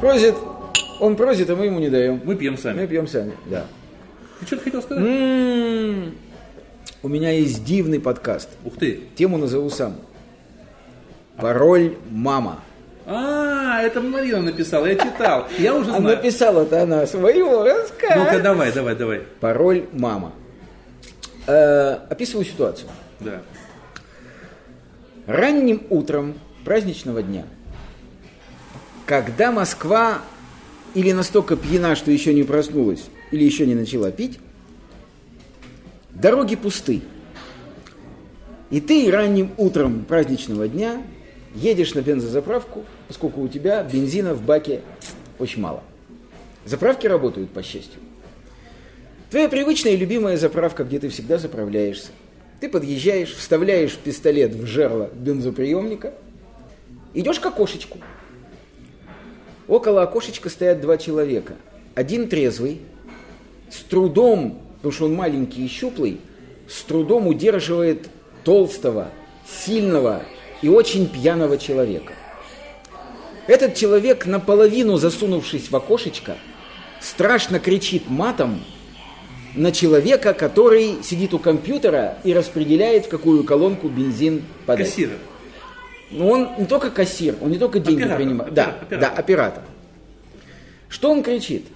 Просит. Он просит, а мы ему не даем. Мы пьем Мы сами. пьем сами, да. Ты что-то хотел сказать? М, У меня есть дивный подкаст. Ух ты. Тему назову сам. Пароль «Мама». А, это Марина написала, я читал. Я уже А знаю. написала-то она своего рассказа. Ну-ка, давай, давай, давай. Пароль «Мама». Э, описываю ситуацию. Да. Ранним утром праздничного дня, когда Москва или настолько пьяна, что еще не проснулась, или еще не начала пить, дороги пусты. И ты ранним утром праздничного дня едешь на бензозаправку, поскольку у тебя бензина в баке очень мало. Заправки работают, по счастью. Твоя привычная и любимая заправка, где ты всегда заправляешься. Ты подъезжаешь, вставляешь пистолет в жерло бензоприемника, идешь к окошечку. Около окошечка стоят два человека. Один трезвый, с трудом, потому что он маленький и щуплый, с трудом удерживает толстого, сильного и очень пьяного человека. Этот человек, наполовину засунувшись в окошечко, страшно кричит матом на человека, который сидит у компьютера и распределяет, в какую колонку бензин подать. Кассир. Но он не только кассир, он не только деньги Оператор, принимает. опера- да, оператор. да, оператор. Что он кричит?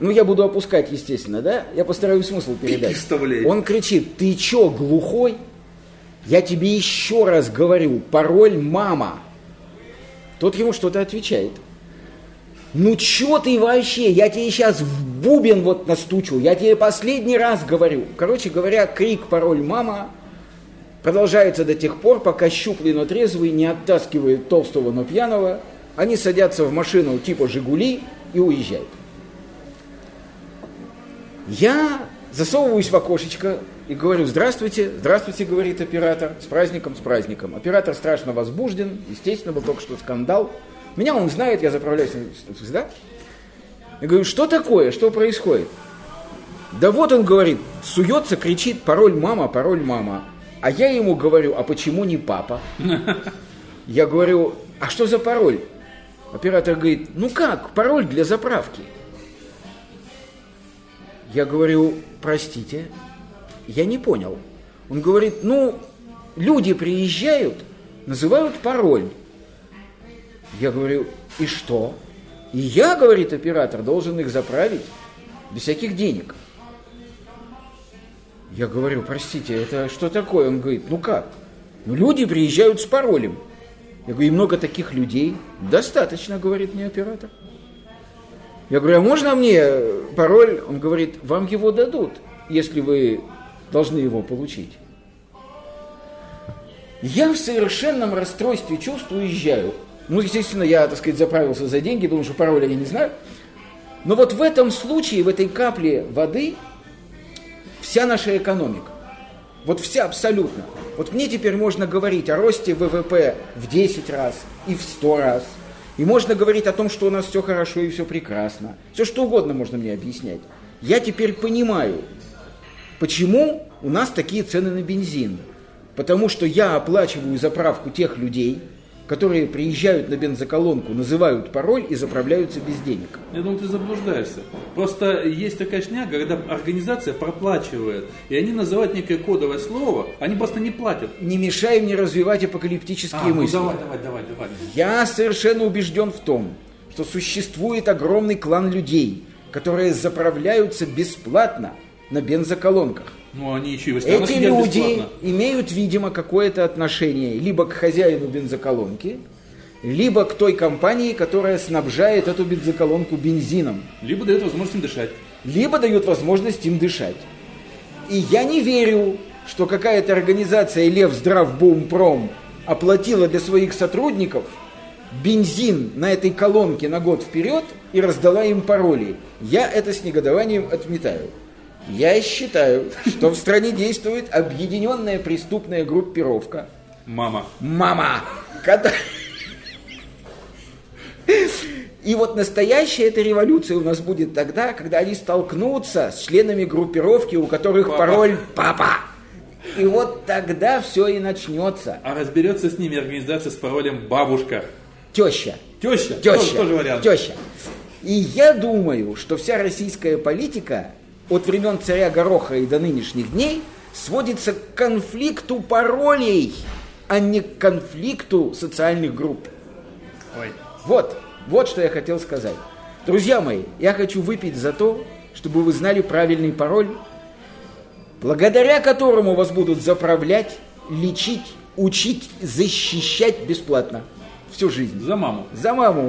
Ну, я буду опускать, естественно, да? Я постараюсь смысл передать. Он кричит, ты чё, глухой? Я тебе еще раз говорю, пароль мама. Тот ему что-то отвечает. Ну чё ты вообще? Я тебе сейчас в бубен вот настучу. Я тебе последний раз говорю. Короче говоря, крик пароль мама продолжается до тех пор, пока щуплый, но трезвый не оттаскивает толстого, но пьяного. Они садятся в машину типа «Жигули» и уезжают. Я засовываюсь в окошечко и говорю «Здравствуйте». «Здравствуйте», говорит оператор. «С праздником, с праздником». Оператор страшно возбужден. Естественно, был только что скандал. Меня он знает, я заправляюсь всегда. Я говорю, что такое, что происходит? Да вот он говорит, суется, кричит, пароль мама, пароль мама. А я ему говорю, а почему не папа? Я говорю, а что за пароль? Оператор говорит, ну как, пароль для заправки. Я говорю, простите, я не понял. Он говорит, ну, люди приезжают, называют пароль. Я говорю, и что? И я, говорит оператор, должен их заправить без всяких денег. Я говорю, простите, это что такое? Он говорит, ну как? Ну люди приезжают с паролем. Я говорю, и много таких людей? Достаточно, говорит мне оператор. Я говорю, а можно мне пароль? Он говорит, вам его дадут, если вы должны его получить. Я в совершенном расстройстве чувств уезжаю. Ну, естественно, я, так сказать, заправился за деньги, потому что пароля я не знаю. Но вот в этом случае, в этой капле воды, вся наша экономика. Вот вся абсолютно. Вот мне теперь можно говорить о росте ВВП в 10 раз и в 100 раз. И можно говорить о том, что у нас все хорошо и все прекрасно. Все что угодно можно мне объяснять. Я теперь понимаю, почему у нас такие цены на бензин. Потому что я оплачиваю заправку тех людей, которые приезжают на бензоколонку, называют пароль и заправляются без денег. Я думаю, ты заблуждаешься. Просто есть такая шняга, когда организация проплачивает, и они называют некое кодовое слово, они просто не платят. Не мешай мне развивать апокалиптические А, ну мысли. давай, давай, давай, давай. Я совершенно убежден в том, что существует огромный клан людей, которые заправляются бесплатно на бензоколонках. Ну, они еще и Эти люди бесплатно. имеют, видимо, какое-то отношение либо к хозяину бензоколонки, либо к той компании, которая снабжает эту бензоколонку бензином, Либо дает возможность им дышать. либо дает возможность им дышать. И я не верю, что какая-то организация Лев Здравбумпром оплатила для своих сотрудников бензин на этой колонке на год вперед и раздала им пароли. Я это с негодованием отметаю. Я считаю, что в стране действует объединенная преступная группировка. Мама. Мама! Когда... И вот настоящая эта революция у нас будет тогда, когда они столкнутся с членами группировки, у которых Папа. пароль «Папа». И вот тогда все и начнется. А разберется с ними организация с паролем «Бабушка». Теща. Теща. Теща. Тоже, тоже вариант. Теща. И я думаю, что вся российская политика от времен царя Гороха и до нынешних дней сводится к конфликту паролей, а не к конфликту социальных групп. Ой. Вот, вот что я хотел сказать. Друзья мои, я хочу выпить за то, чтобы вы знали правильный пароль, благодаря которому вас будут заправлять, лечить, учить, защищать бесплатно всю жизнь. За маму. За маму.